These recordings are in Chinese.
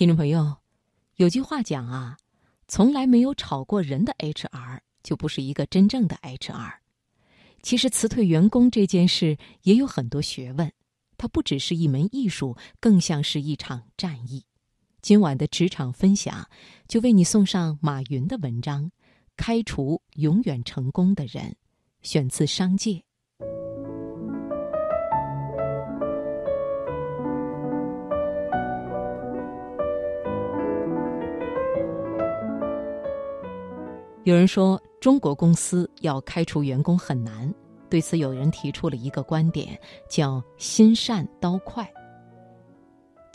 听众朋友，有句话讲啊，从来没有炒过人的 HR 就不是一个真正的 HR。其实辞退员工这件事也有很多学问，它不只是一门艺术，更像是一场战役。今晚的职场分享，就为你送上马云的文章《开除永远成功的人》，选自《商界》。有人说，中国公司要开除员工很难。对此，有人提出了一个观点，叫“心善刀快”。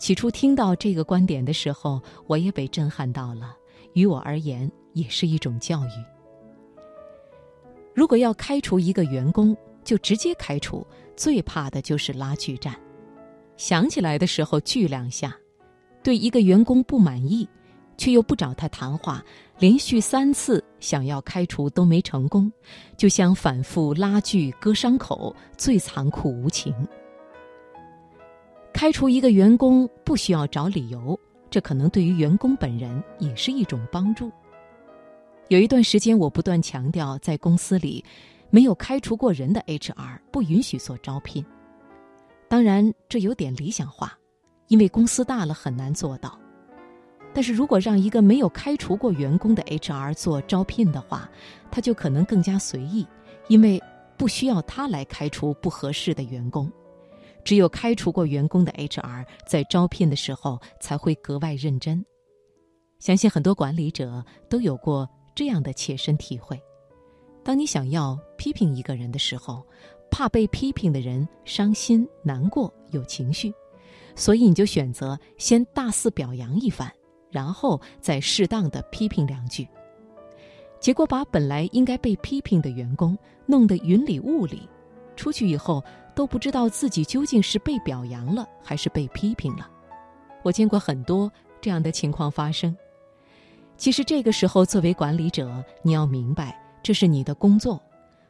起初听到这个观点的时候，我也被震撼到了。于我而言，也是一种教育。如果要开除一个员工，就直接开除，最怕的就是拉锯战。想起来的时候，锯两下，对一个员工不满意。却又不找他谈话，连续三次想要开除都没成功，就像反复拉锯割伤口，最残酷无情。开除一个员工不需要找理由，这可能对于员工本人也是一种帮助。有一段时间，我不断强调，在公司里没有开除过人的 HR 不允许做招聘。当然，这有点理想化，因为公司大了很难做到。但是如果让一个没有开除过员工的 HR 做招聘的话，他就可能更加随意，因为不需要他来开除不合适的员工。只有开除过员工的 HR 在招聘的时候才会格外认真。相信很多管理者都有过这样的切身体会：当你想要批评一个人的时候，怕被批评的人伤心难过有情绪，所以你就选择先大肆表扬一番。然后再适当的批评两句，结果把本来应该被批评的员工弄得云里雾里，出去以后都不知道自己究竟是被表扬了还是被批评了。我见过很多这样的情况发生。其实这个时候，作为管理者，你要明白这是你的工作；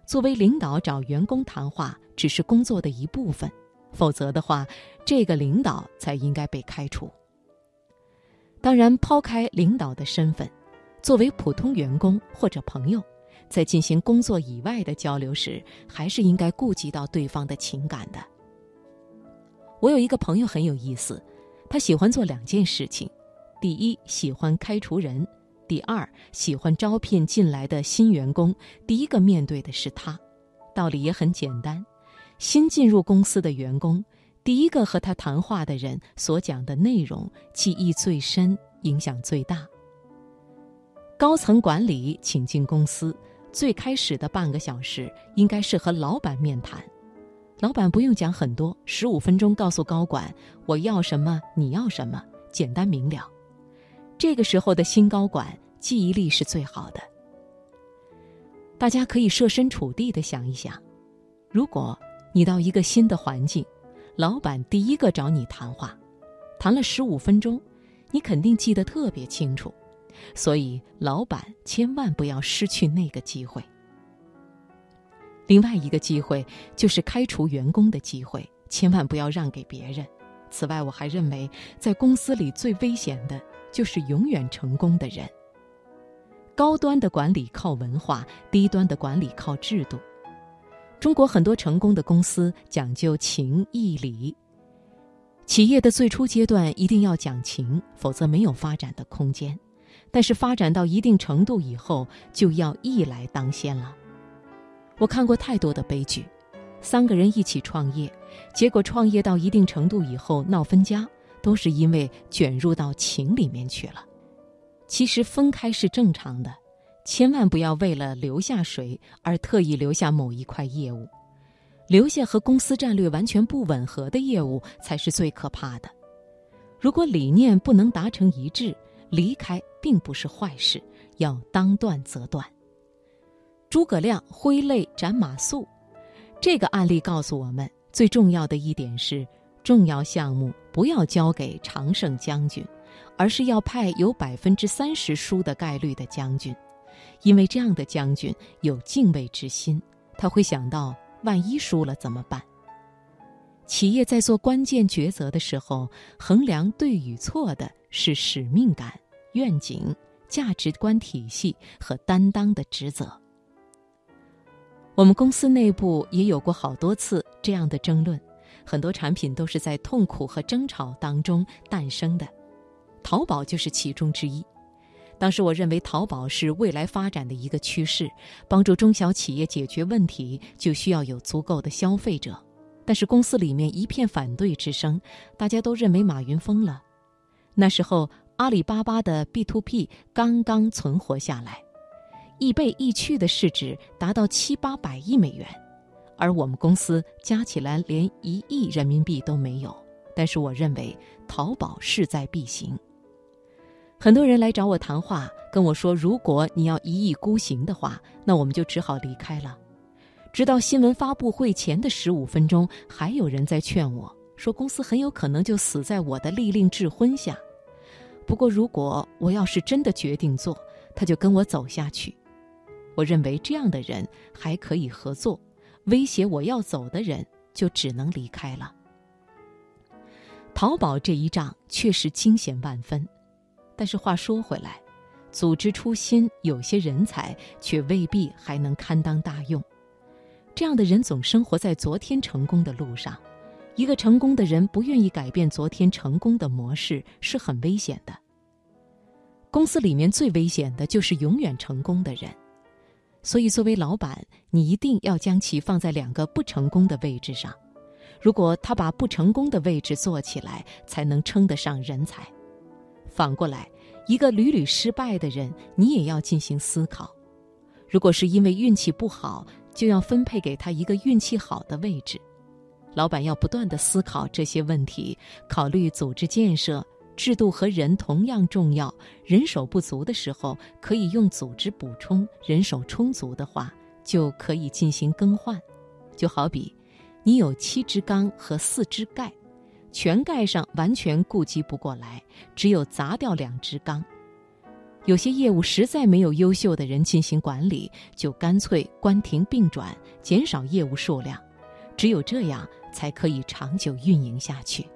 作为领导，找员工谈话只是工作的一部分，否则的话，这个领导才应该被开除。当然，抛开领导的身份，作为普通员工或者朋友，在进行工作以外的交流时，还是应该顾及到对方的情感的。我有一个朋友很有意思，他喜欢做两件事情：第一，喜欢开除人；第二，喜欢招聘进来的新员工。第一个面对的是他，道理也很简单：新进入公司的员工。第一个和他谈话的人所讲的内容记忆最深，影响最大。高层管理请进公司，最开始的半个小时应该是和老板面谈，老板不用讲很多，十五分钟告诉高管我要什么，你要什么，简单明了。这个时候的新高管记忆力是最好的。大家可以设身处地的想一想，如果你到一个新的环境。老板第一个找你谈话，谈了十五分钟，你肯定记得特别清楚，所以老板千万不要失去那个机会。另外一个机会就是开除员工的机会，千万不要让给别人。此外，我还认为在公司里最危险的就是永远成功的人。高端的管理靠文化，低端的管理靠制度。中国很多成功的公司讲究情义理。企业的最初阶段一定要讲情，否则没有发展的空间。但是发展到一定程度以后，就要义来当先了。我看过太多的悲剧：三个人一起创业，结果创业到一定程度以后闹分家，都是因为卷入到情里面去了。其实分开是正常的。千万不要为了留下谁而特意留下某一块业务，留下和公司战略完全不吻合的业务才是最可怕的。如果理念不能达成一致，离开并不是坏事，要当断则断。诸葛亮挥泪斩马谡，这个案例告诉我们最重要的一点是：重要项目不要交给常胜将军，而是要派有百分之三十输的概率的将军。因为这样的将军有敬畏之心，他会想到万一输了怎么办。企业在做关键抉择的时候，衡量对与错的是使命感、愿景、价值观体系和担当的职责。我们公司内部也有过好多次这样的争论，很多产品都是在痛苦和争吵当中诞生的，淘宝就是其中之一。当时我认为淘宝是未来发展的一个趋势，帮助中小企业解决问题就需要有足够的消费者。但是公司里面一片反对之声，大家都认为马云疯了。那时候阿里巴巴的 B to P 刚刚存活下来，易贝易趣的市值达到七八百亿美元，而我们公司加起来连一亿人民币都没有。但是我认为淘宝势在必行。很多人来找我谈话，跟我说：“如果你要一意孤行的话，那我们就只好离开了。”直到新闻发布会前的十五分钟，还有人在劝我说：“公司很有可能就死在我的利令智昏下。”不过，如果我要是真的决定做，他就跟我走下去。我认为这样的人还可以合作，威胁我要走的人就只能离开了。淘宝这一仗确实惊险万分，但是话说回来，组织初心，有些人才却未必还能堪当大用。这样的人总生活在昨天成功的路上，一个成功的人不愿意改变昨天成功的模式是很危险的。公司里面最危险的就是永远成功的人，所以作为老板，你一定要将其放在两个不成功的位置上。如果他把不成功的位置做起来，才能称得上人才。反过来，一个屡屡失败的人，你也要进行思考。如果是因为运气不好，就要分配给他一个运气好的位置，老板要不断的思考这些问题，考虑组织建设、制度和人同样重要。人手不足的时候，可以用组织补充；人手充足的话，就可以进行更换。就好比，你有七支钢和四支盖，全盖上完全顾及不过来，只有砸掉两只缸。有些业务实在没有优秀的人进行管理，就干脆关停并转，减少业务数量。只有这样，才可以长久运营下去。